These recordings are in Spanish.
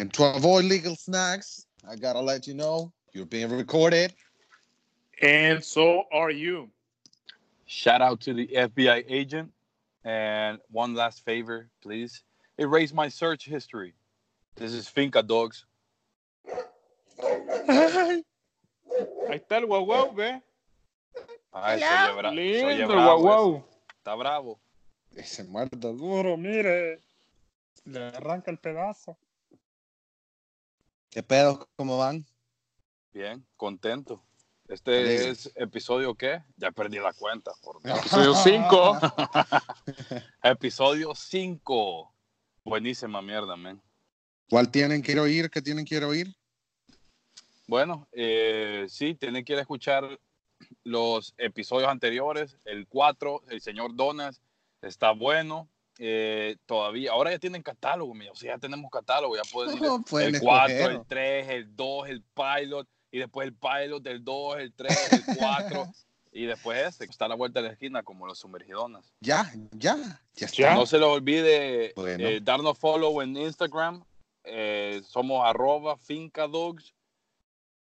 And to avoid legal snacks, I gotta let you know you're being recorded. And so are you. Shout out to the FBI agent. And one last favor, please. Erase my search history. This is Finca Dogs. Ahí está el guau guau, ve. Ay, se oye, bra- se oye Lindo el bravo guau. Está bravo. Se muerde duro. Duro, mire. Le arranca el pedazo. ¿Qué pedo? ¿Cómo van? Bien, contento. Este es episodio qué? Ya perdí la cuenta. Por Dios. Episodio 5. episodio 5. Buenísima mierda, man. ¿Cuál tienen que oír? ¿Qué tienen que oír? Bueno, eh, sí, tienen que ir a escuchar los episodios anteriores. El 4, el señor Donas, está bueno. Eh, todavía, ahora ya tienen catálogo, mío. O sea, ya tenemos catálogo, ya pueden ir. No, pueden el 4, escoger. el 3, el 2, el pilot, y después el pilot del 2, el 3, el 4, y después este, que está a la vuelta de la esquina, como los sumergidonas. Ya, ya, ya está. Ya. No se les olvide Bueno. eh, darnos follow en Instagram. Eh, somos arroba fincadogs.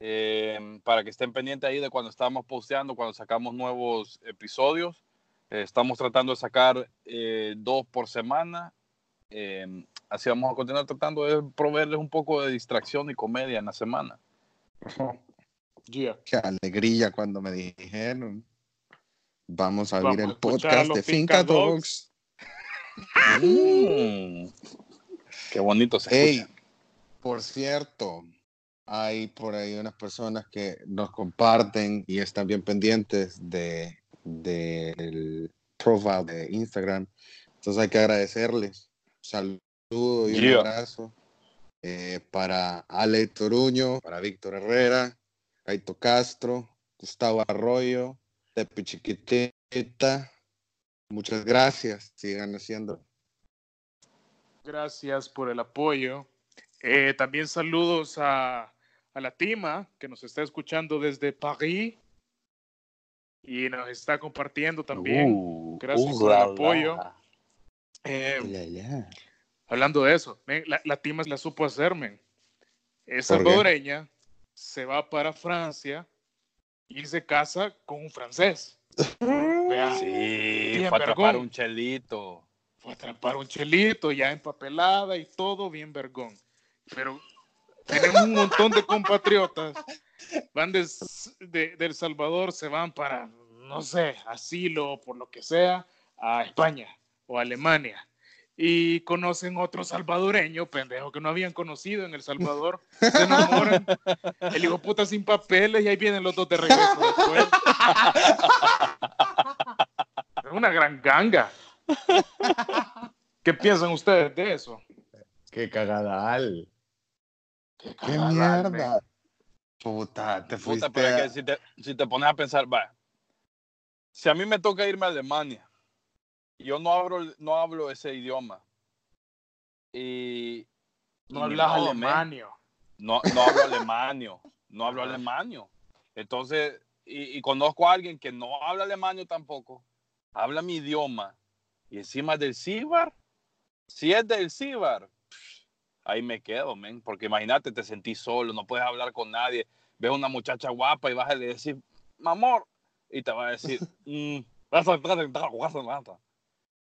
eh, para que estén pendientes ahí de cuando estamos posteando, cuando sacamos nuevos episodios. Eh, estamos tratando de sacar eh, dos por semana. Eh, así vamos a continuar tratando de proveerles un poco de distracción y comedia en la semana. Yeah. Qué alegría cuando me dijeron. Vamos a abrir el podcast de Finca Finca Dogs. Mm. Qué bonito se Hey, escucha. por cierto, hay por ahí unas personas que nos comparten y están bien pendientes de del profile de Instagram. Entonces hay que agradecerles. Un saludo y un Yeah. abrazo eh, para Ale Toruño, para Víctor Herrera, Kaito Castro, Gustavo Arroyo, Tepi Chiquitita. Muchas gracias. Sigan haciendo. Gracias por el apoyo. Eh, también saludos a, a la Tima, que nos está escuchando desde París y nos está compartiendo también. Uh, Gracias uh, por el la, apoyo. la. Eh, hablando de eso, men, la, la Tima la supo hacer, men. Es salvadoreña, se va para Francia y se casa con un francés. Vea, Sí, Bien, para atrapar vergón. un chelito. fue a atrapar un chelito ya empapelada y todo bien vergón. Pero tenemos un montón de compatriotas, van de, de, de El Salvador, se van para, no sé, asilo o por lo que sea, a España o a Alemania. Y conocen otro salvadoreño, pendejo, que no habían conocido en El Salvador. Se enamoran. El hijo puta sin papeles y ahí vienen los dos de regreso después. Es una gran ganga. ¿Qué piensan ustedes de eso? Qué cagadal. Qué, ¡Qué cagadal, mierda! men. Puta, te fuiste. Puta, pero es a- que si te, si te pones a pensar, va, si a mí me toca irme a Alemania, yo no hablo, no hablo ese idioma, y... No hablas alemanio. No, no hablo alemanio, no hablo alemanio. Entonces, y, y conozco a alguien que no habla alemanio tampoco, habla mi idioma, y encima del Cibar, si es del Cibar, ahí me quedo, men, porque imagínate, te sentís solo, no puedes hablar con nadie, ves una muchacha guapa y vas a decir, mamor, y te va a decir, mm, vas a entrar en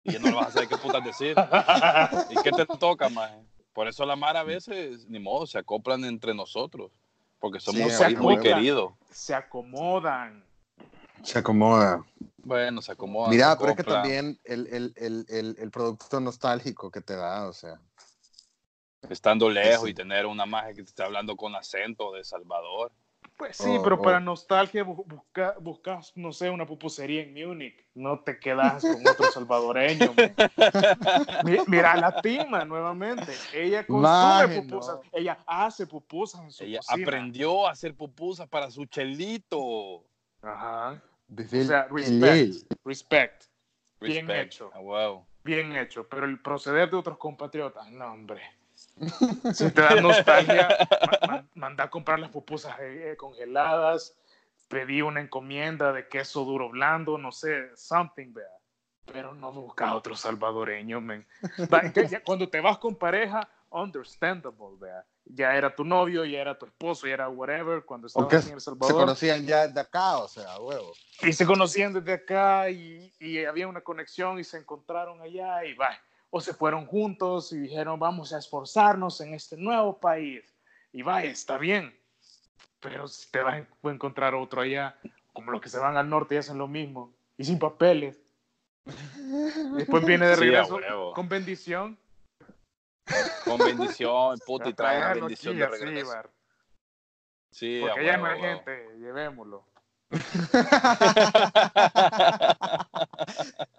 y ya no le vas a saber qué putas decir. ¿Y qué te toca, maje? Por eso la Mara a veces, ni modo, se acoplan entre nosotros. Porque somos Sí, muy acoplan. querido. Se acomodan. Se acomoda. Bueno, se acomodan. Mira, se pero es que también el, el, el, el, el producto nostálgico que te da, o sea. Estando lejos Sí. y tener una magia que te está hablando con acento de Salvador. Pues sí, Oh, pero oh. para nostalgia bu- busca, buscas, no sé, una pupusería en Múnich. No te quedas con otro salvadoreño. Mira a la Tima nuevamente. Ella consume pupusas. Ella hace pupusas en su Ella cocina. aprendió a hacer pupusas para su chelito. Ajá. Desde O sea, el- respect. Respect. Bien hecho. Ah, wow. Bien hecho. Pero el proceder de otros compatriotas, no, hombre. Si te da nostalgia, ma- ma- manda a comprar las pupusas eh, eh, congeladas, pedí una encomienda de queso duro blando, no sé, something, vea. Pero no busca otro salvadoreño, men. Cuando te vas con pareja, understandable, vea. ya era tu novio, ya era tu esposo, ya era whatever, cuando estabas en El se Salvador. conocían ya de acá, o sea, huevo. Y se conocían desde acá y, y había una conexión y se encontraron allá y va. O se fueron juntos y dijeron, vamos a esforzarnos en este nuevo país. Y va, está bien. Pero si te vas a encontrar otro allá, como los que se van al norte y hacen lo mismo, y sin papeles. Después viene de Sí, regreso huevo. con bendición. Con bendición, puta, y trae una bendición de regreso. Sí, a Porque allá no hay gente, llevémoslo.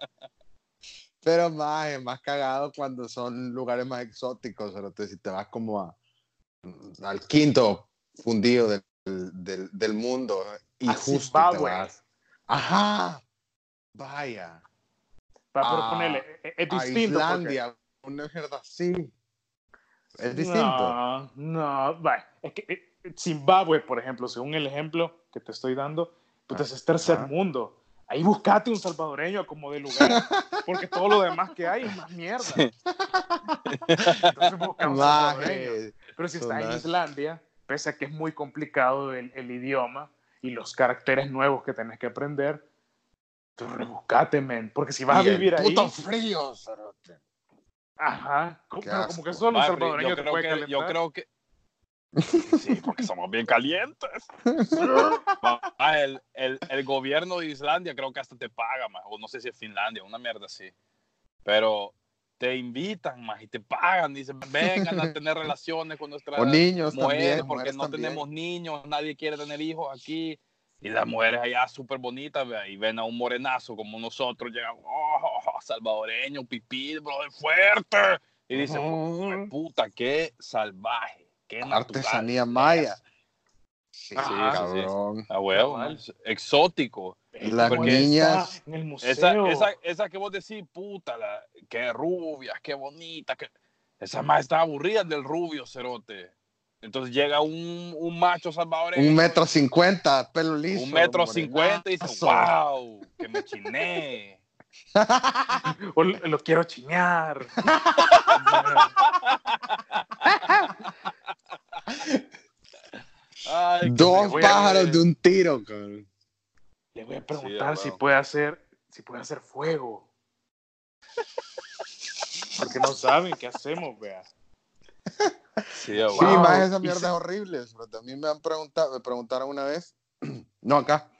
Pero más, es más cagado cuando son lugares más exóticos. Pero te- si te vas como a, al quinto fundido del, del, del mundo y A justo te vas. Ajá. Vaya. Para a- proponerle, es, es a distinto. porque- Islandia. Una mierda así. Es distinto. No, no, va, es que eh, Zimbabue, por ejemplo, según el ejemplo que te estoy dando, pues es tercer Ajá. mundo. Ahí buscate un salvadoreño como de lugar, porque todo lo demás que hay es más mierda. Entonces busca un salvadoreño. Maje. Pero si está en. Islandia, pese a que es muy complicado el, el idioma y los caracteres nuevos que tenés que aprender, tú rebuscate, men. Porque si vas Y a el vivir ahí, Puto frío, ajá, Qué pero asco. como que solo un salvadoreño yo te creo puede que, calentar. yo creo que sí, porque somos bien calientes. Ma, el, el, el gobierno de Islandia creo que hasta te paga, ma, o no sé si es Finlandia, una mierda así. Pero te invitan más y te pagan, dicen, vengan a tener relaciones con nuestras O niños mujeres, también. porque mujeres no también. tenemos niños, nadie quiere tener hijos aquí. Y las mujeres allá súper bonitas, y ven a un morenazo como nosotros, llegan, oh, salvadoreño, pipí, brother, fuerte. Y dicen, puta, qué salvaje, qué natural. Artesanía maya. Sí, Ajá. cabrón. A huevo, exótico. Las niñas- está En el museo. Esa, esa, esa que vos decís, puta, la, qué rubia, qué bonita, que... esa más está aburrida del rubio cerote. Entonces llega un, un macho salvadoreño. Un metro cincuenta, pelo liso. un metro cincuenta y dice, wow, que me chiné. O lo, lo quiero chiñar. Ay, Dos pájaros de un tiro, cabrón. Le voy a preguntar si puede hacer, si puede hacer fuego. Porque no saben qué hacemos, vea. Sí, a Sí. Wow. más esa Y mierda se- es horrible. Pero también me han preguntado, me preguntaron una vez, no acá,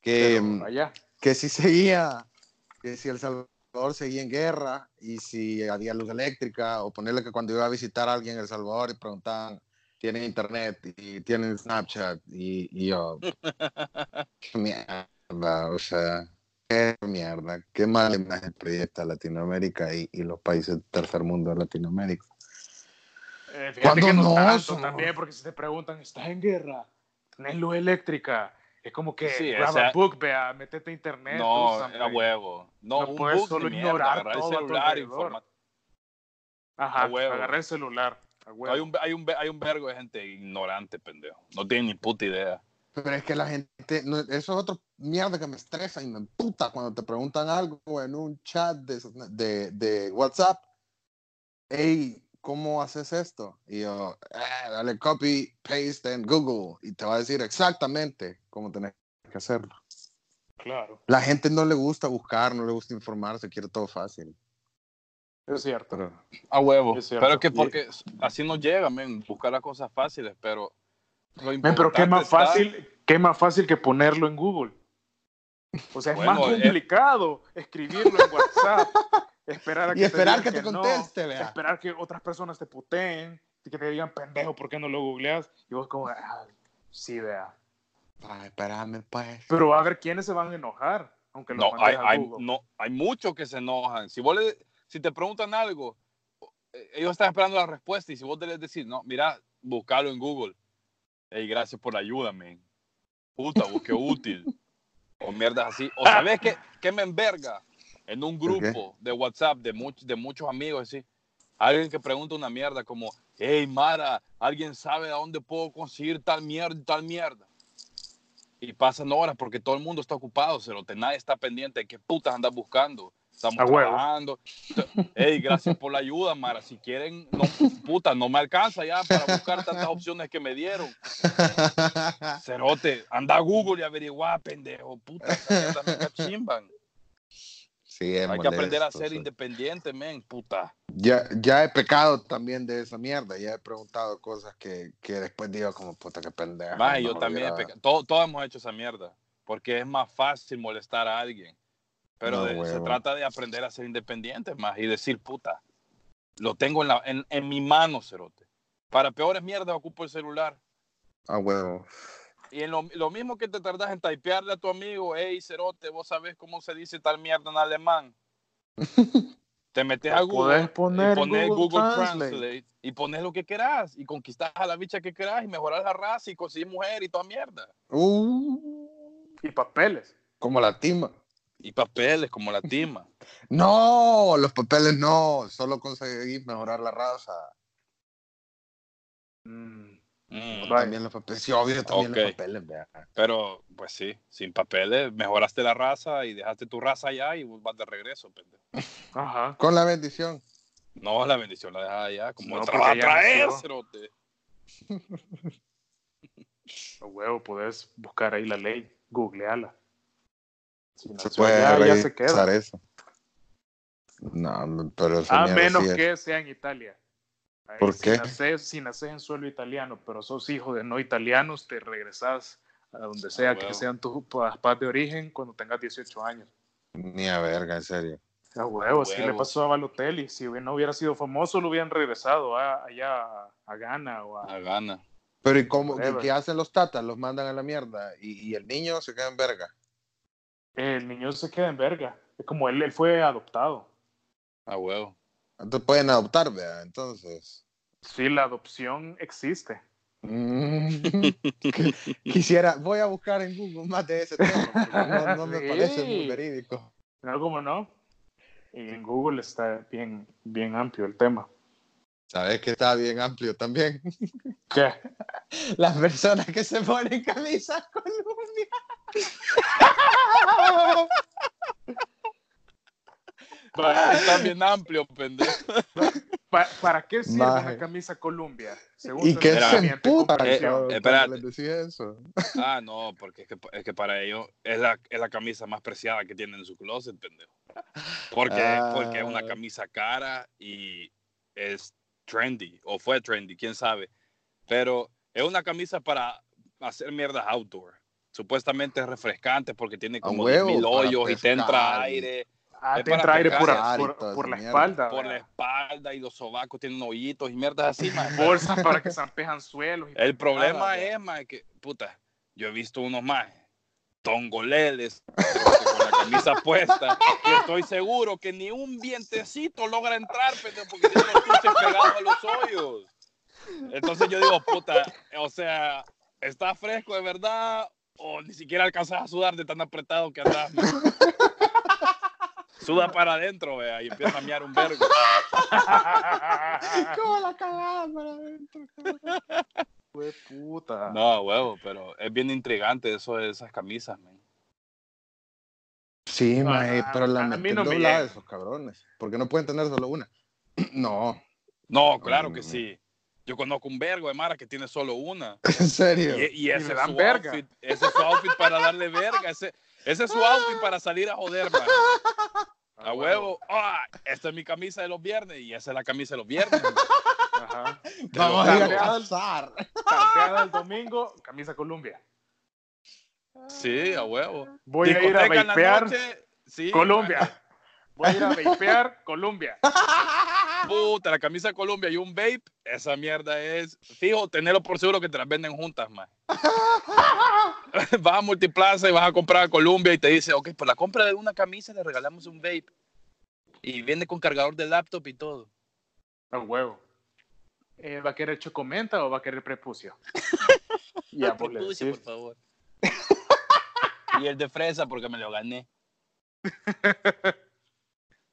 que, mm, allá. que si seguía, que si El Salvador seguía en guerra y si había luz eléctrica, o ponerle que cuando iba a visitar a alguien en El Salvador y preguntaban, ¿tienen internet? y tienen Snapchat? Y, y yo, qué mierda, o sea, qué mierda, qué mala imagen proyecta Latinoamérica y, y los países del tercer mundo de Latinoamérica. Eh, fíjate ¿Cuándo que no, no? tanto Somos- también, porque si te preguntan, ¿estás en guerra? ¿Tenés luz eléctrica? Es como que Sí, grab esa- a book, vea, métete a internet. No, era huevo. No, No un puedes book solo mierda, ignorar el todo a tu celular, Ajá, agarré el celular. Hay un, hay, un, hay un vergo de gente ignorante, pendejo. No tienen ni puta idea. Pero es que la gente, no, eso es otro mierda que me estresa y me emputa cuando te preguntan algo en un chat de, de, de WhatsApp. Hey, ¿cómo haces esto? Y yo, "Ah, dale copy, paste en Google y te va a decir exactamente cómo tenés que hacerlo. Claro, La gente no le gusta buscar, no le gusta informarse, quiere todo fácil. Es cierto. Pero, A huevo. Es cierto. Pero es que porque así nos llega, men, buscar las cosas fáciles, pero. lo Men, pero qué más está- fácil, qué más fácil que ponerlo en Google. O sea, es Bueno, más eh. complicado escribirlo en WhatsApp, esperar a que y esperar te que te no, conteste, vea. esperar que otras personas te puteen, y que te digan pendejo, ¿por qué no lo googleas? Y vos como, ah, sí, vea. Ay, espérame, pues. Pero a haber quienes se van a enojar, aunque lo No, hay, a hay, Google. no, hay muchos que se enojan. Si vos le, si te preguntan algo, eh, ellos están esperando la respuesta y si vos les decís, no, mira, buscalo en Google. Ey, gracias por la ayuda, men. Puta, vos qué útil. O mierdas así. O sabes qué, qué me enverga en un grupo de WhatsApp de, much- de muchos amigos, así. Alguien que pregunta una mierda como, hey, Mara, ¿alguien sabe a dónde puedo conseguir tal mierda y tal mierda? Y pasan horas porque todo el mundo está ocupado, cerote. Nadie está pendiente de qué putas andas buscando. Estamos A huevo. trabajando. Ey, gracias por la ayuda, Mara. Si quieren, no, puta, no me alcanza ya para buscar tantas opciones que me dieron. Cerote, anda a Google y averigua, pendejo. Puta, esa mierda me cachimban. sí, Hay que aprender a ser sí. independiente, men, puta. Ya, ya he pecado también de esa mierda. Ya he preguntado cosas que, que después digo como puta que pendeja. Maje, yo también, he todo- todos hemos hecho esa mierda, porque es más fácil molestar a alguien. Pero No, de- se trata de aprender a ser independiente más y decir, puta, lo tengo en, la, en, en mi mano, cerote. Para peores mierdas ocupo el celular. Ah, huevo. Y en lo, lo mismo que te tardas en typearle a tu amigo, hey, cerote, vos sabés cómo se dice tal mierda en alemán. Te metes a Google poner y en pones Google Google, Translate. Translate. y pones lo que querás y conquistás a la bicha que querás y mejorar la raza y conseguir mujer y toda mierda. Uh, Y papeles. como la tima. Y papeles como la tima. No, los papeles no. Solo conseguí mejorar la raza. Mm, Mm. También los papeles. Sí, obvio, también los papeles, vea. Pero, pues sí, sin papeles, mejoraste la raza y dejaste tu raza allá y vas de regreso, pendejo. Ajá. Con la bendición. No, la bendición la dejas allá, como No, no, porque vas a ya traer, nació. cerote. A huevo, podés buscar ahí la ley, googleala. Si Se puede allá, ya se queda. eso. No, pero A menos sí que sea en Italia. Ahí, ¿Por si qué? Si naces en suelo italiano, pero sos hijo de no italianos, te regresas a donde sea que sean tus papás de origen cuando tengas 18 años. Ni a verga, en serio. A huevo, así le pasó a Balotelli. Si no hubiera sido famoso, lo hubieran regresado a- allá a, a Ghana o a... A gana. Pero ¿y cómo? ¿Qué, Whatever. qué hacen los tatas? Los mandan a la mierda. Y, y el niño se queda en verga. El niño se queda en verga. Es como él, él fue adoptado. A huevo. Entonces pueden adoptar, vea. Entonces. Sí, la adopción existe. Mm. Qu- Quisiera, voy a buscar en Google más de ese tema, porque no, no me Sí. parece muy verídico. No, como no. Y en Google está bien, bien amplio el tema. Sabes que está bien amplio también. ¿Qué? Las personas que se ponen camisas Columbia. Está bien amplio, pendejo. Pa- ¿Para qué sirve Maje. una camisa Columbia? Según Y que se emputa. Eh, decía eso. Ah, no, porque es que, es que para ellos es la, es la camisa más preciada que tienen en su closet, pendejo. Porque, Ah. porque es una camisa cara y es trendy, o fue trendy, quién sabe. Pero es una camisa para hacer mierdas outdoor. Supuestamente es refrescante porque tiene como huevo, 10.000 para hoyos y te entra aire Ah, te para entra aire por, la mierda. espalda. por la ¿verdad? espalda y los sobacos tienen hoyitos y mierdas así, man. Bolsas para que zampejan suelos. y El problema ¿verdad? es, man, que, puta, yo he visto unos más tongoleles con la camisa puesta y estoy seguro que ni un vientecito logra entrar, pendejo, porque tiene los tuches pegados a los hoyos. Entonces yo digo, puta, o sea, ¿está fresco de verdad o ni siquiera alcanzas a sudar de tan apretado que andas? Suda para adentro, vea, y empieza a mear un vergo. ¿Cómo la cagada para adentro? Fue puta. No, huevo, pero es bien intrigante eso de esas camisas, man. Sí, maje, Ah, pero la a mí meten no me doblada llega. esos cabrones. Porque no pueden tener solo una. No, No, claro que sí. Yo conozco un vergo de Mara que tiene solo una. en serio. Y, y ese, es dan su verga. outfit, ese es su outfit para darle verga. Ese, ese es su outfit para salir a joder, man. A huevo. Ah, esta es mi camisa de los viernes y esa es la camisa de los viernes. man. Ajá. Vamos a ir juro. a cazar. Tardeada el domingo, camisa Columbia. Sí, a huevo. Voy a ir a Discoteca en la vapear noche, sí, Colombia. Voy a ir a vapear Colombia. man. Puta, la camisa Colombia y un vape, esa mierda es. Fijo, tenerlo por seguro que te las venden juntas, man. vas a Multiplaza y vas a comprar a Colombia y te dice, ok, por la compra de una camisa le regalamos un vape. Y viene con cargador de laptop y todo. A huevo. Eh, ¿Va a querer chocomenta o va a querer prepucio? ya, le Prepucio, por favor. y el de fresa porque me lo gané.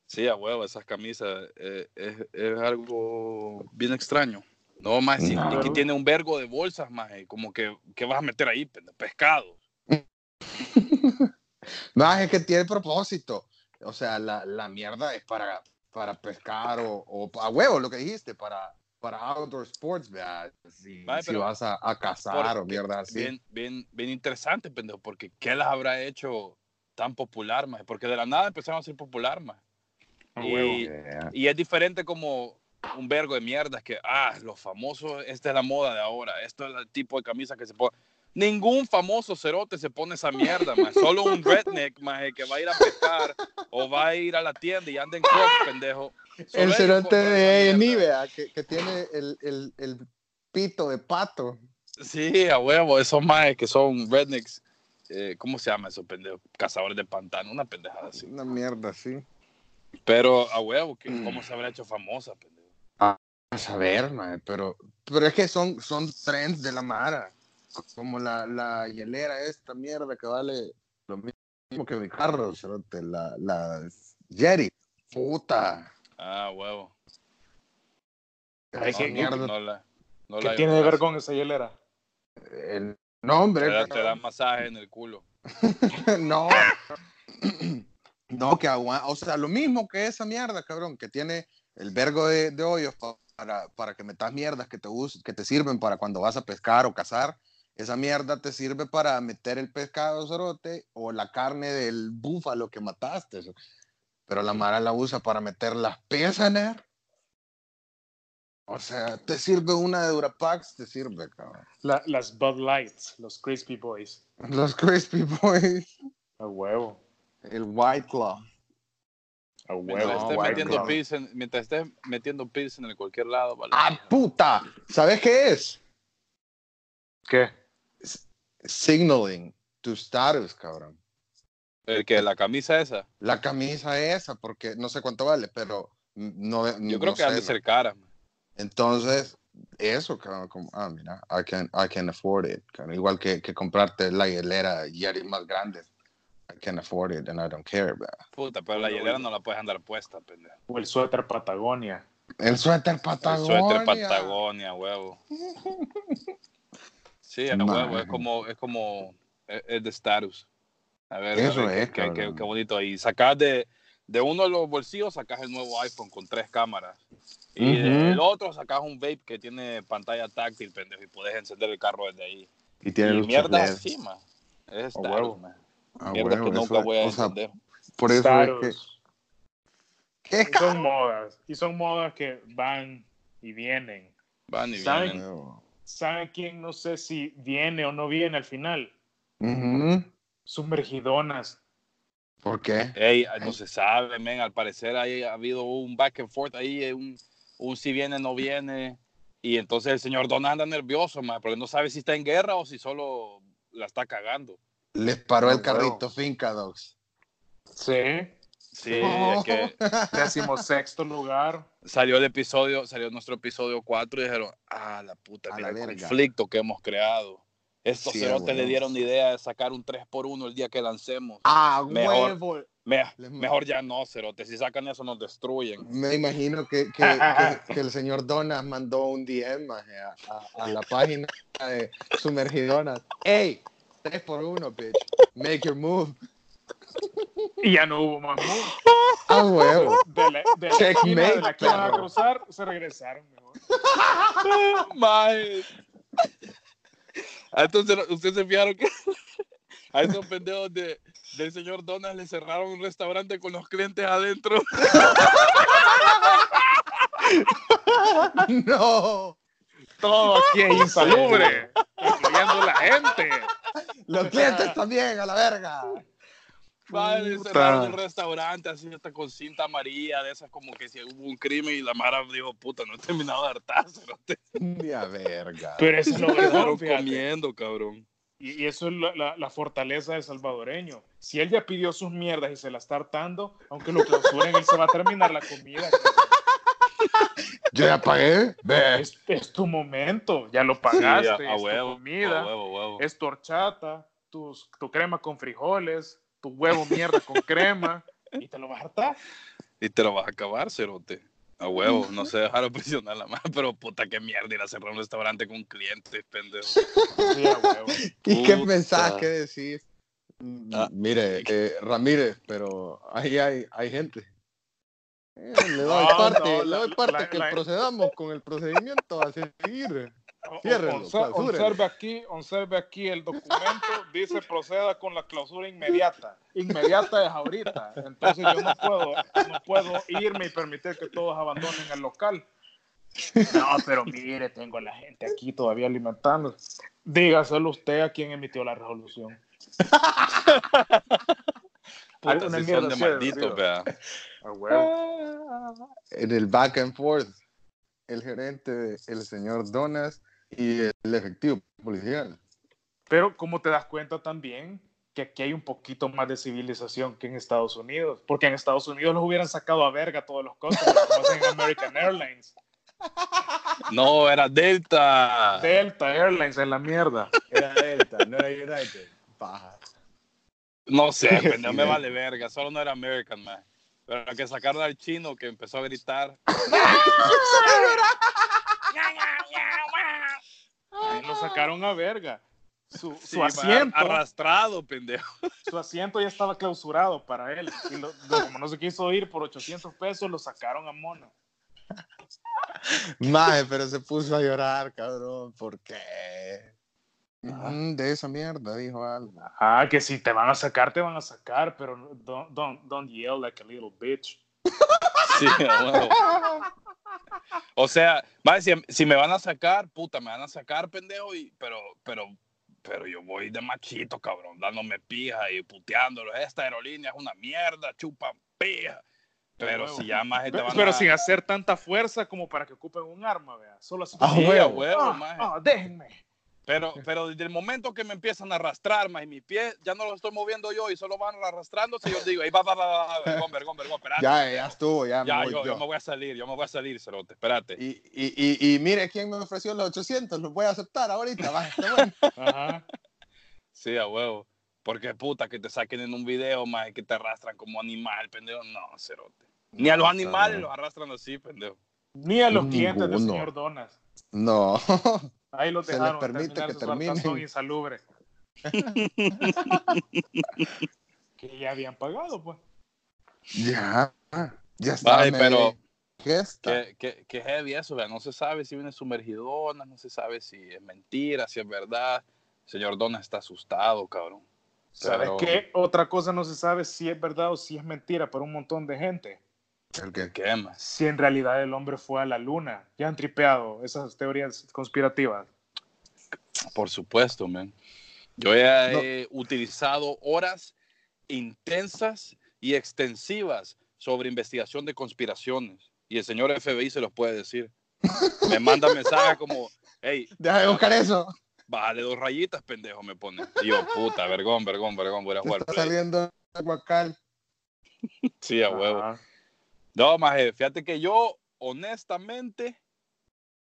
Sí, a huevo, esas camisas eh, es, es algo bien extraño. No, más si No. Nicky tiene un vergo de bolsas, más como que, ¿qué vas a meter ahí? Pescado. Maje, que tiene propósito. o sea, la, la mierda es para, para pescar o, o a huevo, lo que dijiste, para, para outdoor sports, vea, si, si vas a, a cazar o mierda así. Bien, bien, bien interesante, pendejo, porque ¿qué las habrá hecho tan popular, más? Porque de la nada empezaron a ser popular, más. Y-. Yeah. Y es diferente como un vergo de mierdas que, ah, los famosos, esta es la moda de ahora, esto es el tipo de camisa que se pone. Ningún famoso cerote se pone esa mierda, más. Solo un redneck, más, que va a ir a pescar o va a ir a la tienda y anda en crocs, pendejo. Solo El cerote de. Nivea, que, que tiene el, el, el pito de pato. Sí, a huevo, esos más que son rednecks. eh, ¿Cómo se llama eso, pendejo? Cazadores de pantano, una pendejada así. Una mierda así. Pero a huevo, que Mm. ¿cómo se habrá hecho famosa, pendejo? A saber, mae, pero, pero es que son, son trends de la mara. Como la, la hielera esta mierda que vale lo mismo que mi carro, cerote, la, la Jerry. Puta. Ah, huevo. Ay, mierda, No la, no ¿Qué la tiene de imaginas. vergón esa hielera? el nombre. Te da, te da masaje en el culo. no. No, que aguanta. O sea, lo mismo que esa mierda, cabrón, que tiene el vergo de, de hoyos pa- para, para que metas mierdas que te, us- que te sirven para cuando vas a pescar o cazar. Esa mierda te sirve para meter el pescado cerote o la carne del búfalo que mataste. eso. Pero la mara la usa para meter las pesaner. O sea, te sirve una de Durapax, te sirve, cabrón. La- las Bud Lights, los Crispy Boys. Los Crispy Boys, A huevo. el White Claw. A Mientras huevo. estés White metiendo Claw. mientras estés metiendo en cualquier lado, vale. ¡Ah, puta! ¿Sabes qué es? ¿Qué? Signaling tu status, cabrón. El que la camisa esa, La camisa esa, porque no sé cuánto vale, pero no. yo creo no que han de ser caras. man. Entonces, eso, cabrón, como, ah, mira, I can, I can afford it. cabrón. Igual que, que comprarte la hielera Yeti más grande. I can afford it and I don't care. ¿verdad? Puta, pero la hielera no la puedes andar puesta, pendejo. O el suéter Patagonia. El suéter El Patagonia. suéter Patagonia, huevo. Sí, a huevo, es como, es como, es, es de status. A ver, Eso a ver, es, qué, qué- bonito. Y sacas de, de uno de los bolsillos, sacas el nuevo iPhone con tres cámaras. Y del otro sacas un vape que tiene pantalla táctil, pendejo, y puedes encender el carro desde ahí. Y tiene y mierda LED. man. Es A status, huevo. man. Mierda huevo, que nunca es- voy a o sea, entender. por eso Staros. es que. ¿Qué, Y son modas. Y son modas que van y vienen. Van y ¿Saben? vienen. ¿Saben quién no sé si viene o no viene al final? Sumergidonas. ¿Por qué? Ey, no se sabe, men. Al parecer ahí ha habido un back and forth ahí, eh, un, un si viene, no viene. Y entonces el señor Don anda nervioso, man, porque no sabe si está en guerra o si solo la está cagando. Les paró el carrito Finca Dogs. Sí. Sí, es que Décimo sexto lugar. salió el episodio, salió nuestro episodio 4 y dijeron, ah, la puta, mira la el verga. conflicto que hemos creado. Estos Sí, cerotes le dieron la idea de sacar un 3x1 el día que lancemos. ¡Ah, Mejor. huevo! Me- mejor ya no, cerotes. Si sacan eso, nos destruyen. Me imagino que, que, que- que el señor Donas mandó un DM maje, a, a- a la página de Sumergidonas. ¡Ey! 3 por 1 bitch. Make your move. Y ya no hubo más. ¡Ah, huevo! De la, de la Checkmate, esquina de la que iban a cruzar, se regresaron. Mae. Ah, Entonces, ustedes se fijaron que a esos pendejos de, del señor Donald le cerraron un restaurante con los clientes adentro. ¡No! Todo aquí es insalubre, incluyendo la gente. Los clientes también, a la verga. Puta. cerraron el restaurante así hasta con cinta amarilla, de esas como que si hubo un crimen y la Mara dijo, puta, no he terminado de hartarse, no te Ni a verga. Pero eso es lo fíjate. comiendo, cabrón. Y, y eso es la, la- la fortaleza del salvadoreño. Si él ya pidió sus mierdas y se la está hartando, aunque lo clausuren, él se va a terminar la comida. Yo ya pagué. Ve. Es, es tu momento, ya lo pagaste, Sí, a- a es huevo, tu comida, a huevo, huevo. es tu horchata, tus- tu crema con frijoles, tu huevo mierda con crema, y te lo vas a hartar. Y te lo vas a acabar, cerote. A huevo, no se dejaron presionar la mano, pero puta, qué mierda ir a cerrar un restaurante con clientes, pendejo. Sí, a huevo. ¿Y qué mensaje decís? Mm, Ah. Mire, eh, Ramírez, pero ahí hay, hay gente. Eh, le doy No, parte, no, le doy parte la- que la- procedamos con el procedimiento a seguir. Ciérrenlo, observe aquí, observe aquí el documento, dice proceda con la clausura inmediata. Inmediata es ahorita. Entonces yo no puedo, no puedo irme y permitir que todos abandonen el local. No, pero mire, tengo a la gente aquí todavía alimentando. Dígaselo usted a quien emitió la resolución. Si mierda son de sí ha de malditos, sido. vea. A huevo. En el back and forth, el gerente, el señor Donas y el efectivo policial. Pero como te das cuenta también que aquí hay un poquito más de civilización que en Estados Unidos, porque en Estados Unidos los hubieran sacado a verga todos los costos, como hacen en American Airlines. No, era Delta. Delta Airlines en la mierda. Era Delta, no era United. Paja. No sé, Sí, sí, me sí. vale verga. Solo no era American, man. Pero que sacaron al chino que empezó a gritar. Ahí lo sacaron a verga. Su, su Sí, man, asiento, Arrastrado, pendejo. su asiento ya estaba clausurado para él. Y lo- lo- como no se quiso ir por 800 pesos, lo sacaron a mono. Maje, pero se puso a llorar, cabrón. ¿Por qué? Mm, de esa mierda, dijo algo. Ah, que si te van a sacar, te van a sacar, pero don't, don't, don't yell like a little bitch. Sí, a huevo. O sea, va, si, si me van a sacar, puta, me van a sacar, pendejo, y, pero, pero, pero yo voy de machito, cabrón, dándome pija y puteándolo. Esta aerolínea es una mierda, chupan pija. Pero huevo. si ya más te Pero, pero a... sin hacer tanta fuerza como para que ocupen un arma, vea. Solo así. Ah, Sí, huevo. huevo, Ah, ah, déjenme. Pero, pero desde el momento que me empiezan a arrastrar, más y mis pies ya no los estoy moviendo yo y solo van arrastrándose, yo digo, ahí va, va, va, va, vergón, vergón, espérate. Ya, ya estuvo, ya, Ya, me voy yo, yo. yo me voy a salir, yo me voy a salir, cerote, espérate. Y, y, y, y mire quién me ofreció los 800, los voy a aceptar ahorita, va, está bueno. Ajá. Sí, a huevo. Porque puta, que te saquen en un video, más que te arrastran como animal, pendejo. No, cerote. Ni a los animales los arrastran así, pendejo. Ni a los clientes del señor Donas. No, Ahí lo Se les dejaron permite terminar que saltazón insalubre. que ya habían pagado, pues. ya, ya está. Vale, pero- ¿Qué está? Qué, qué, qué heavy eso, vea. No se sabe si viene sumergidona, no se sabe si es mentira, si es verdad. El señor Dona está asustado, cabrón. ¿Sabes Pero- qué? Otra cosa no se sabe si es verdad o si es mentira para un montón de gente. El que- ¿Qué más? Si en realidad el hombre fue a la luna. Ya han tripeado esas teorías conspirativas. Por supuesto, man. Yo ya No. he utilizado horas intensas y extensivas sobre investigación de conspiraciones. Y el señor FBI se los puede decir. Me manda mensajes como, hey, Deja de buscar eso. bájale dos rayitas, pendejo, me pone. Y yo, puta, vergón, vergón, vergón, voy a jugar está saliendo el guacal. Sí, a huevo. Ajá. No, maje, fíjate que yo, honestamente,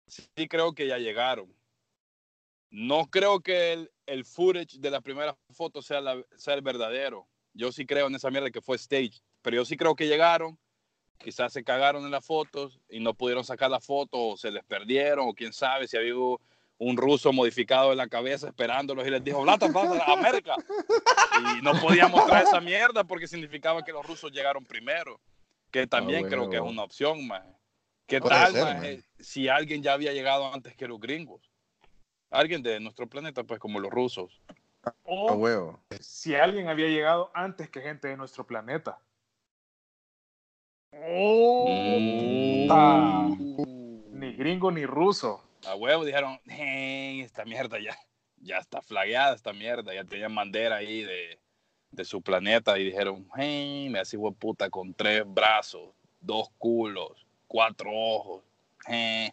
sí creo que ya llegaron. No creo que el, el footage de la primera foto sea, la- sea el verdadero. Yo sí creo en esa mierda que fue stage. Pero yo sí creo que llegaron. Quizás se cagaron en las fotos y no pudieron sacar la foto o se les perdieron o quién sabe si había un ruso modificado en la cabeza esperándolos y les dijo, Blata, Blata, América. Y no podía mostrar esa mierda porque significaba que los rusos llegaron primero. Que también Ah, creo que es una opción, más. ¿Qué Puede tal, ser, maje, maje. si alguien ya había llegado antes que los gringos? Alguien de nuestro planeta, pues como los rusos. A O huevo. si alguien había llegado antes que gente de nuestro planeta. Oh, Mm. Ni gringo ni ruso. A huevo dijeron, "Hey, esta mierda ya, ya está flagueada, esta mierda. Ya tenían bandera ahí de, de su planeta y dijeron, hey, me hace puta con tres brazos, dos culos, cuatro ojos. hey,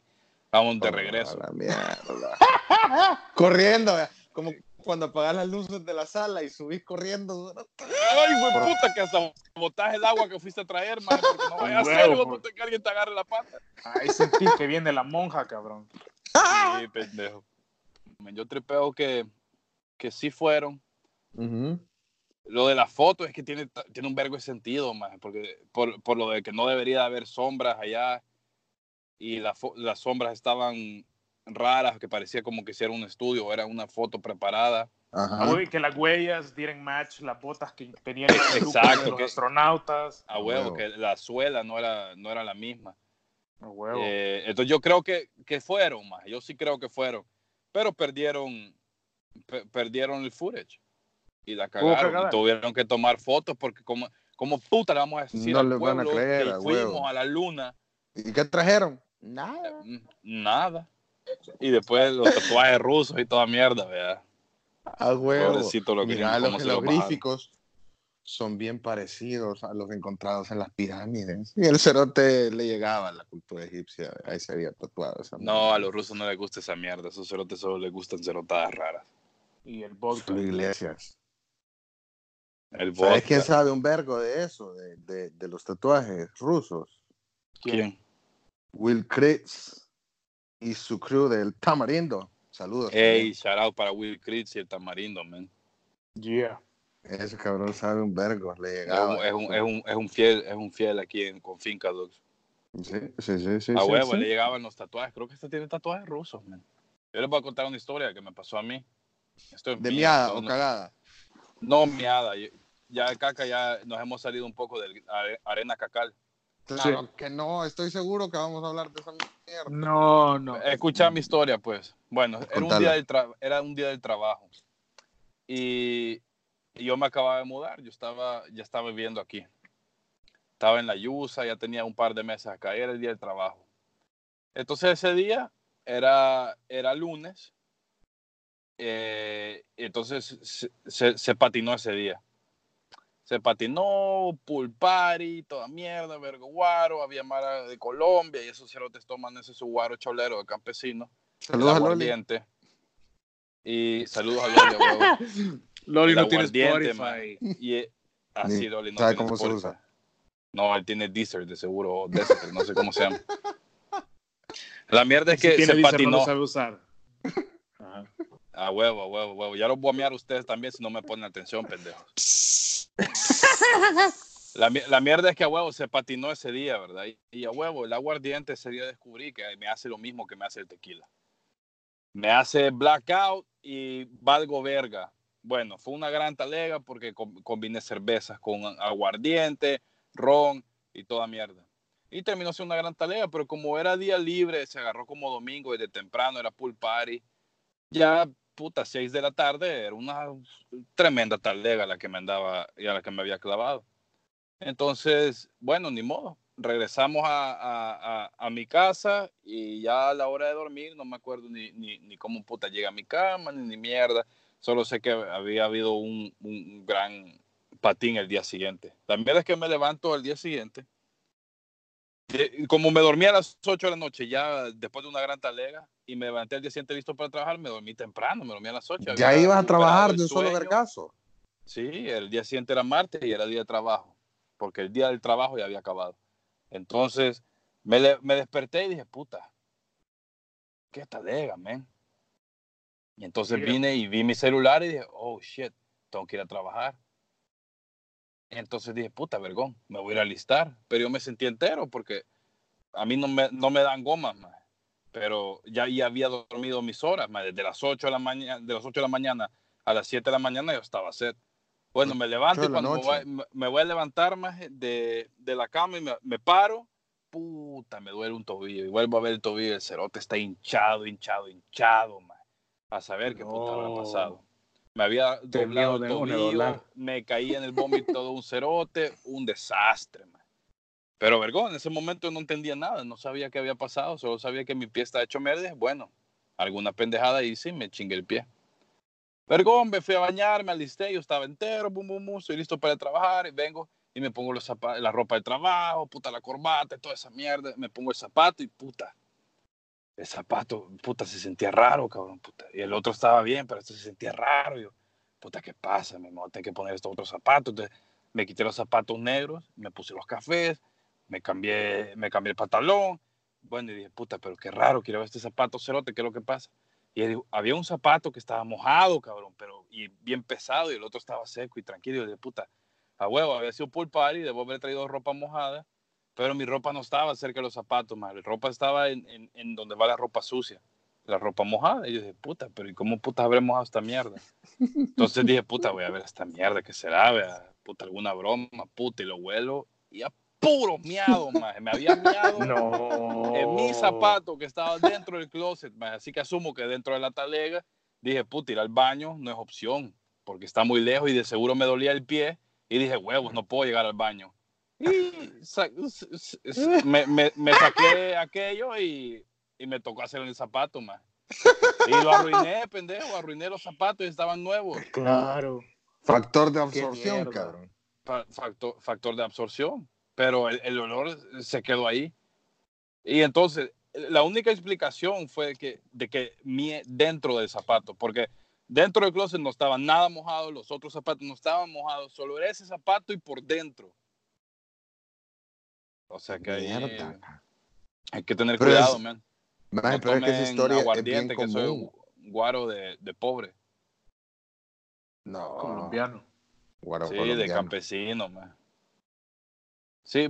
vamos de regreso. la mierda. corriendo, vea, como cuando apagas las luces de la sala y subís corriendo. Ay, güey, puta, que hasta botaje el agua que fuiste a traer, man, porque no a puta, que alguien te agarre la pata. Ahí sentí que viene la monja, cabrón. Sí, pendejo. Yo tripeo que, que sí fueron. Lo de la foto es que tiene, tiene un vergo de sentido, man, porque por, por lo de que no debería haber sombras allá y la las sombras estaban raras, que parecía como que hiciera un estudio, era una foto preparada. Ajá. Uy, que las huellas dieran match, las botas que tenían Exacto, de los que- astronautas. A huevo, huevo. que la suela no era, no era la misma. A huevo. Eh, entonces yo creo que, que fueron, más. Yo sí creo que fueron. Pero perdieron, pe- perdieron el footage. Y la cagaron. Y tuvieron que tomar fotos porque como, como puta le vamos a decir No al le van a pueblo creer, que fuimos huevo. a la luna. ¿Y qué trajeron? Nada. Mm, Nada. Y después los tatuajes rusos y toda mierda, ¿verdad? A huevo. Pobrecito los Mira, jeroglíficos son bien parecidos a los encontrados en las pirámides. Y el cerote le llegaba a la cultura egipcia. Ahí se había tatuado esa No, mierda. a los rusos no les gusta esa mierda. A esos cerotes solo les gustan cerotadas raras. Y el vodka. Iglesias. El ¿Sabes vodka. quién sabe un vergo de eso? De, de, de los tatuajes rusos. ¿Quién? Will Kritz y su crew del Tamarindo. Saludos. Ey, shout out para Will Critz y el Tamarindo, man. Yeah. Ese cabrón sabe un vergo. Le Es llegaba. un, es, un, es, un, es un fiel, es un fiel aquí en, con Finca Dogs. Sí, sí, sí. sí, a sí, huevo, sí. le llegaban los tatuajes. Creo que este tiene tatuajes rusos, man. Yo les voy a contar una historia que me pasó a mí. Esto es ¿De miada o no- cagada? No, miada. Ya, caca, ya nos hemos salido un poco de arena cacal. Claro Sí. que no. Estoy seguro que vamos a hablar de esa mierda. No, no. Escucha mi historia, pues. Bueno, era un, día del tra- era un día del trabajo. Y, y yo me acababa de mudar. Yo estaba, ya estaba viviendo aquí. Estaba en la Yusa, ya tenía un par de meses acá. y Era el día del trabajo. Entonces ese día era, era lunes. eh, entonces se, se- se patinó ese día. Se patinó, pool party, toda mierda, vergo guaro, había mara de Colombia y esos cerotes toman ese su guaro cholero de campesino. Saludos a Loli. Y saludos a Loli, huevo. Loli no tiene Spotify. Y eh, así Ni Loli no sabe tiene cómo se usa. No, él tiene Deezer de seguro, o Deezer, no sé cómo se llama. La mierda es que se patinó. No lo sabe usar. A huevo, a huevo, a huevo. Ya los voy a mear ustedes también si no me ponen atención, pendejos. La, mi- la mierda es que a huevo se patinó ese día, ¿verdad? Y, y a huevo, el aguardiente ese día descubrí que me hace lo mismo que me hace el tequila. Me hace blackout y valgo verga. Bueno, fue una gran talega porque com- combiné cervezas con aguardiente, ron y toda mierda. Y terminó siendo una gran talega, pero como era día libre, se agarró como domingo y de temprano era pool party. Ya, puta, seis de la tarde, era una tremenda talega la que me andaba y a la que me había clavado. Entonces, bueno, ni modo. Regresamos a, a- a- a mi casa y ya a la hora de dormir no me acuerdo ni, ni, ni cómo puta llega a mi cama, ni, ni mierda. Solo sé que había habido un, un gran patín el día siguiente. La mierda es que me levanto al día siguiente. Eh, Como me dormí a las 8 de la noche, ya después de una gran talega, y me levanté al día siguiente listo para trabajar, me dormí temprano, me dormí a las 8. Ya ibas a trabajar de un solo vergazo. Sí, el día siguiente era martes y era día de trabajo, porque el día del trabajo ya había acabado. Entonces, me, le- me desperté y dije, puta, qué talega, man. Y entonces vine y vi mi celular y dije, oh, shit, tengo que ir a trabajar. Entonces dije, puta, vergón, me voy a ir a alistar. Pero yo me sentí entero porque a mí no me, no me dan gomas, más. Pero ya, ya había dormido mis horas, Desde las 8 de la mañana, de las 8 de la mañana a las 7 de la mañana yo estaba set. Bueno, me levanto y cuando me voy, me- voy a levantar más de, de la cama y me, me paro, puta, me duele un tobillo. Y vuelvo a ver el tobillo, el cerote está hinchado, hinchado, hinchado, ma. A saber qué puta habrá No. pasado. Me había doblado el tobillo, me caí en el vómito de un cerote, un desastre, man. Pero, vergón, en ese momento no entendía nada, no sabía qué había pasado, solo sabía que mi pie estaba hecho merde. Bueno, alguna pendejada hice y me chingué el pie. Vergón, me fui a bañar, me alisté, yo estaba entero, bum, bum, bum, estoy listo para trabajar y vengo y me pongo los la ropa de trabajo, puta, la corbata, toda esa mierda, me pongo el zapato y puta. El zapato, puta, se sentía raro, cabrón, puta. Y el otro estaba bien, pero este se sentía raro. Yo, puta, ¿qué pasa? Me tener que poner estos otros zapatos. Entonces, me quité los zapatos negros, me puse los cafés, me cambié, me cambié el pantalón. Bueno, y dije, puta, pero qué raro, quiero ver este zapato cerote, ¿qué es lo que pasa? Y había un zapato que estaba mojado, cabrón, pero y bien pesado, y el otro estaba seco y tranquilo. Y yo dije, puta, a huevo, había sido pool party, debo haber traído ropa mojada, pero mi ropa no estaba cerca de los zapatos, madre. La ropa estaba en, en, en donde va la ropa sucia. la ropa mojada. Y yo dije, puta, pero ¿y cómo puta habré mojado esta mierda? Entonces dije, puta, voy a ver esta mierda que será, vea, puta, alguna broma, puta, y lo huelo. Y a puro miado, maje. Me había miado No. en mi zapato que estaba dentro del closet, maje. Así que asumo que dentro de la talega dije, puta, ir al baño no es opción, porque está muy lejos y de seguro me dolía el pie. Y dije, huevos, no puedo llegar al baño. Me, me- me saqué aquello y, y me tocó hacer el zapato, más. Y lo arruiné, pendejo, arruiné los zapatos y estaban nuevos. Claro. Factor de absorción, cabrón. Fa- Factor, factor de absorción. Pero el, el olor se quedó ahí. Y entonces, la única explicación fue que, de que mie dentro del zapato, porque dentro del closet no estaba nada mojado, los otros zapatos no estaban mojados, solo era ese zapato y por dentro. O sea que ahí hay que tener Pero cuidado, es- man. No pero es que esa historia es bien aguardiente, que soy guaro de, de pobre. No, Colombiano. guaro Sí, de campesino, man. Sí,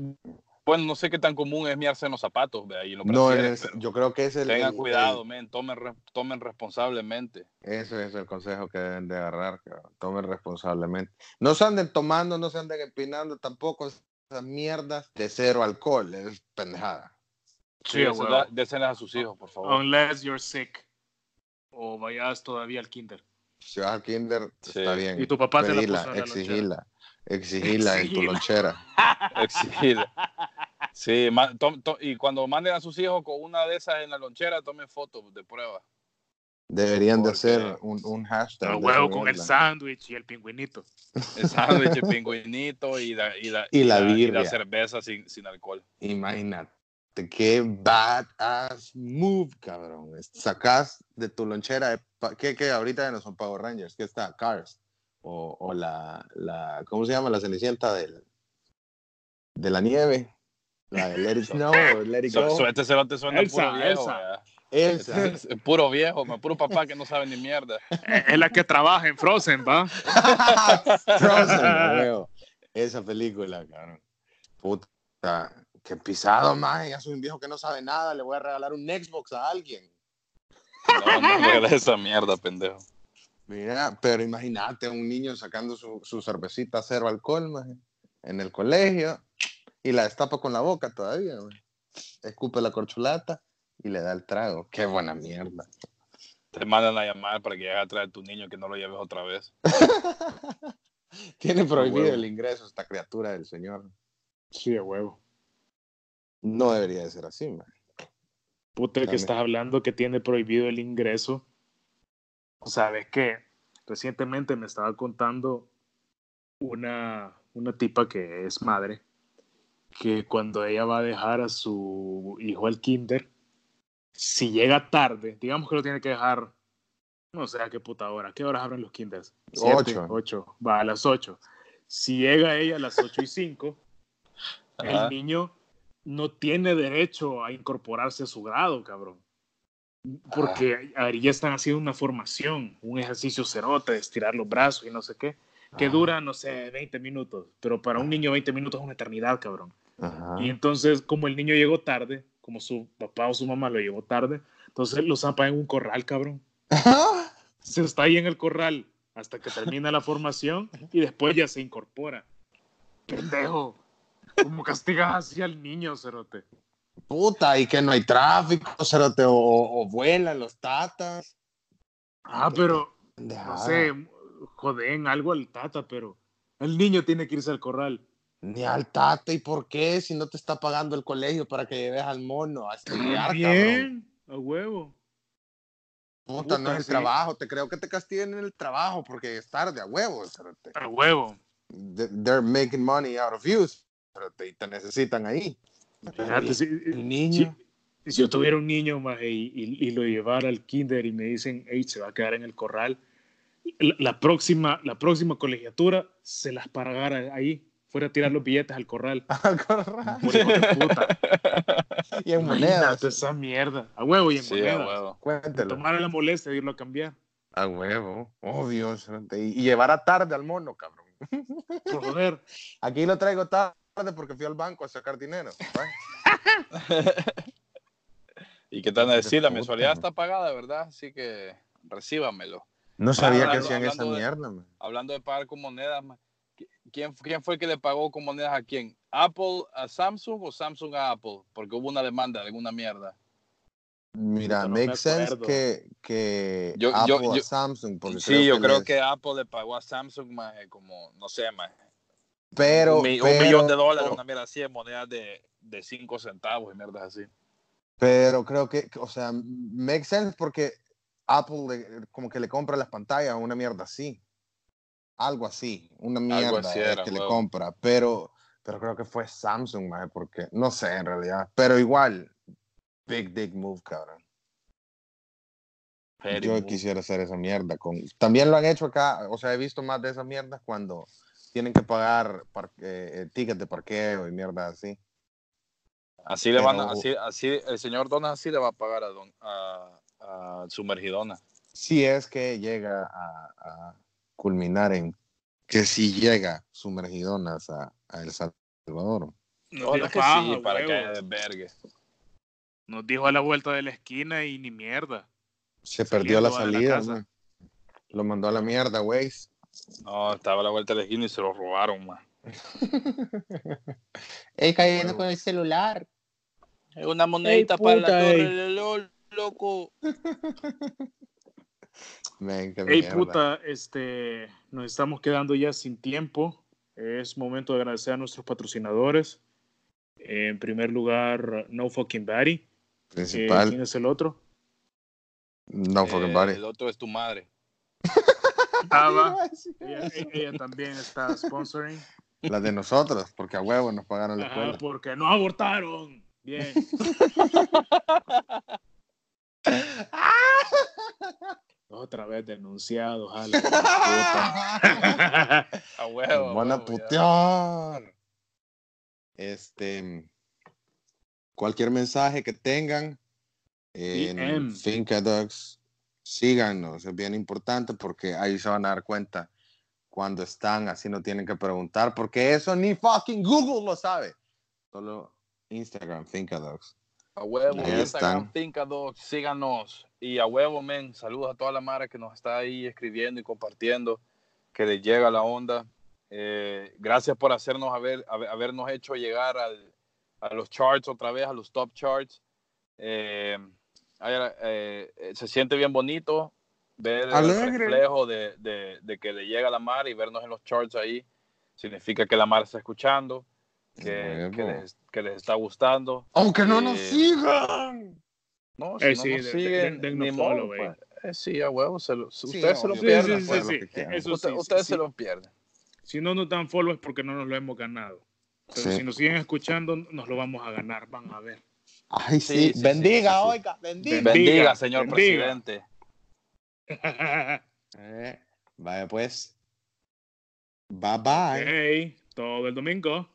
bueno, no sé qué tan común es miarse en los zapatos, de ahí los No, brasieres, es- pero yo creo que es el. Tengan el- cuidado, el- men, tomen, tomen responsablemente. Ese es el consejo que deben de agarrar, cabrón. Tomen responsablemente. No se anden tomando, no se anden empinando tampoco esas mierdas de cero alcohol. Es pendejada. Sí, huevo. da- désenlas a sus hijos, por favor. Unless you're sick. O vayas todavía al kinder. Si vas al kinder, Sí. está bien. Y tu papá te la puso en la exigila. Exigila en tu Exigila. lonchera. Exigir. Sí, y cuando manden a sus hijos con una de esas en la lonchera, tomen fotos de prueba. Deberían de hacer un, un hashtag. El de huevo con el sándwich y el pingüinito. El sándwich, el pingüinito y la, y la, Y la y birria. cerveza sin, sin alcohol. Imagínate qué badass move, cabrón. Sacás de tu lonchera, de pa- ¿qué, qué ahorita ya no son Power Rangers? ¿Qué está? Cars. O, o la, la, ¿cómo se llama? La cenicienta del, de la nieve. La de Let It Snow Let It So, Go. so este cerote suena Elsa, puro viejo. Elsa. Esa. Es- es puro viejo, man, puro papá que no sabe ni mierda. Es la que trabaja en Frozen, ¿va? Frozen, a huevo. Esa película, cabrón. Puta, qué pisado, más. Ya soy un viejo que no sabe nada. Le voy a regalar un Xbox a alguien. No, no regales esa mierda, pendejo. Mira, pero imagínate un niño sacando su, su cervecita cero alcohol, maje, en el colegio y la destapa con la boca todavía, maje. escupe la corchulata y le da el trago. Qué buena mierda. Te mandan a llamar para que llegue a traer a tu niño que no lo lleves otra vez. Tiene prohibido huevo. el ingreso esta criatura del Señor. Sí, a huevo. No debería de ser así, maje. Puta, que estás hablando que tiene prohibido el ingreso. ¿Sabes qué? Recientemente me estaba contando una, una tipa que es madre, que cuando ella va a dejar a su hijo al kinder, si llega tarde, digamos que lo tiene que dejar, no sé a qué puta hora, ¿qué horas abren los kinders? Siete, Ocho. ocho, va a las ocho. Si llega ella a las ocho y cinco, Ajá. el niño no tiene derecho a incorporarse a su grado, cabrón. Porque ahí ya están haciendo una formación, un ejercicio cerote de estirar los brazos y no sé qué, que Ah. dura, no sé, 20 minutos. Pero para un niño 20 minutos es una eternidad, cabrón. Ajá. Y entonces, como el niño llegó tarde, como su papá o su mamá lo llevó tarde, entonces lo zampan en un corral, cabrón. Se está ahí en el corral hasta que termina la formación y después ya se incorpora. Pendejo. ¿Cómo castigas así al niño, cerote? Puta, y que no hay tráfico, cerote, o, o vuelan los tatas. Ah, pero, no sé, joden algo al tata, pero el niño tiene que irse al corral. Ni al tata, ¿y por qué? Si no te está pagando el colegio para que lleves al mono a estudiar, cabrón. Bien, a huevo. Puta, no es el sí. trabajo. Te creo que te castiguen en el trabajo porque es tarde, a huevo. cerote. A huevo. They- They're making money out of you. cerote, Y te necesitan ahí. Fíjate, si, El niño. si- si yo tuviera un niño maje, y, y- y lo llevara al kinder y me dicen, hey, se va a quedar en el corral, la, la próxima, la próxima colegiatura se las pagara ahí, fuera a tirar los billetes al corral. Al corral. Por hijo de puta. y en monedas. esa mierda. A huevo y en Sí, a monedas. huevo. Cuéntelo. Tomar la molestia de irlo a cambiar. A huevo. Obvio. cerote. Y, llevar a tarde al mono, cabrón. Por joder. Aquí lo traigo tarde porque fui al banco a sacar dinero. ¿Y qué tal a decir? La mensualidad man. está pagada, ¿verdad? Así que recíbamelo. No sabía que hablando- hacían esa de- mierda, man. Hablando de pagar con monedas, ma, ¿qui- ¿quién, ¿quién fue el que le pagó con monedas a quién? ¿Apple a Samsung o Samsung a Apple? Porque hubo una demanda de alguna mierda. Mira, no me make sense que, que Yo- Apple yo- a yo- Samsung, porque Sí, yo creo les- que Apple le pagó a Samsung más como, no sé, más Pero, un, mi- un pero- millón de dólares, una mierda así, de monedas de, de cinco centavos y mierdas así. Pero creo que, o sea, make sense porque Apple le- como que le compra las pantallas, una mierda así. Algo así, una mierda así era, que le huevo. compra. Pero, pero creo que fue Samsung, maje, porque no sé en realidad. Pero igual, big dick move, cabrón. Very Yo move. quisiera hacer esa mierda. Con... También lo han hecho acá, o sea, he visto más de esas mierdas cuando tienen que pagar eh, eh, tickets de parqueo y mierdas así. Así le van a, así, así, el señor Donas así le va a pagar a, don, a, a Sumergidona. Si es que llega a, a culminar en que si llega sumergidonas a, a El Salvador. Nos dio que paja, sí, para que desvergue. Nos dijo a la vuelta de la esquina y ni mierda. Se perdió la Saliendo de la salida. Lo mandó a la mierda, güey. No, estaba a la vuelta de la esquina y se lo robaron, man. Ey, cayendo con el celular. Es una monedita Ey, para para la torre torre ey. de LOL, loco. Men, qué Ey, mierda. puta, este, nos estamos quedando ya sin tiempo. Es momento de agradecer a nuestros patrocinadores. En primer lugar, No Fucking Body. Eh, Principal, ¿Quién es el otro? no fucking Eh, body. El otro es tu madre. Ah, va. Ella, ella también está sponsoring. La de nosotros, porque a huevo nos pagaron la Ajá, escuela. porque no abortaron. Bien. Otra vez denunciado, jala. A huevo. Van a putear. Este, cualquier mensaje que tengan en DM. Finca Dogs, síganos, es bien importante porque ahí se van a dar cuenta cuando están, así no tienen que preguntar, porque eso ni fucking Google lo sabe. Solo Instagram, Finca Dogs. A huevo, Instagram, Dogs, síganos. Y a huevo, men, saludos a toda la mara que nos está ahí escribiendo y compartiendo, que les llega la onda. Eh, gracias por hacernos haber, haber- habernos hecho llegar al- a los charts otra vez, a los top charts. Eh, eh, eh, se siente bien bonito ver el Alegre. reflejo de, de- de que le llega la mar y vernos en los charts ahí. Significa que la mar está escuchando, que, que les, que les está gustando. Aunque no nos Eh, sigan. No, si Eh, no sí, nos de- siguen, den- dennos ni modo, follow, pues. Eh, sí, a huevo, se lo- Sí, ustedes se lo pierden. Sí, sí, lo sí, que sí. quieran. Eso Usted- sí, ustedes sí. se lo pierden. Si no nos dan follow es porque no nos lo hemos ganado. Pero Sí. si nos siguen escuchando, nos lo vamos a ganar. Van a ver. Ay, Sí, sí, sí, sí, bendiga, sí, sí. oiga, bendiga. Bendiga, señor bendiga. presidente. Eh, vaya pues. Bye bye. Ok, todo el domingo.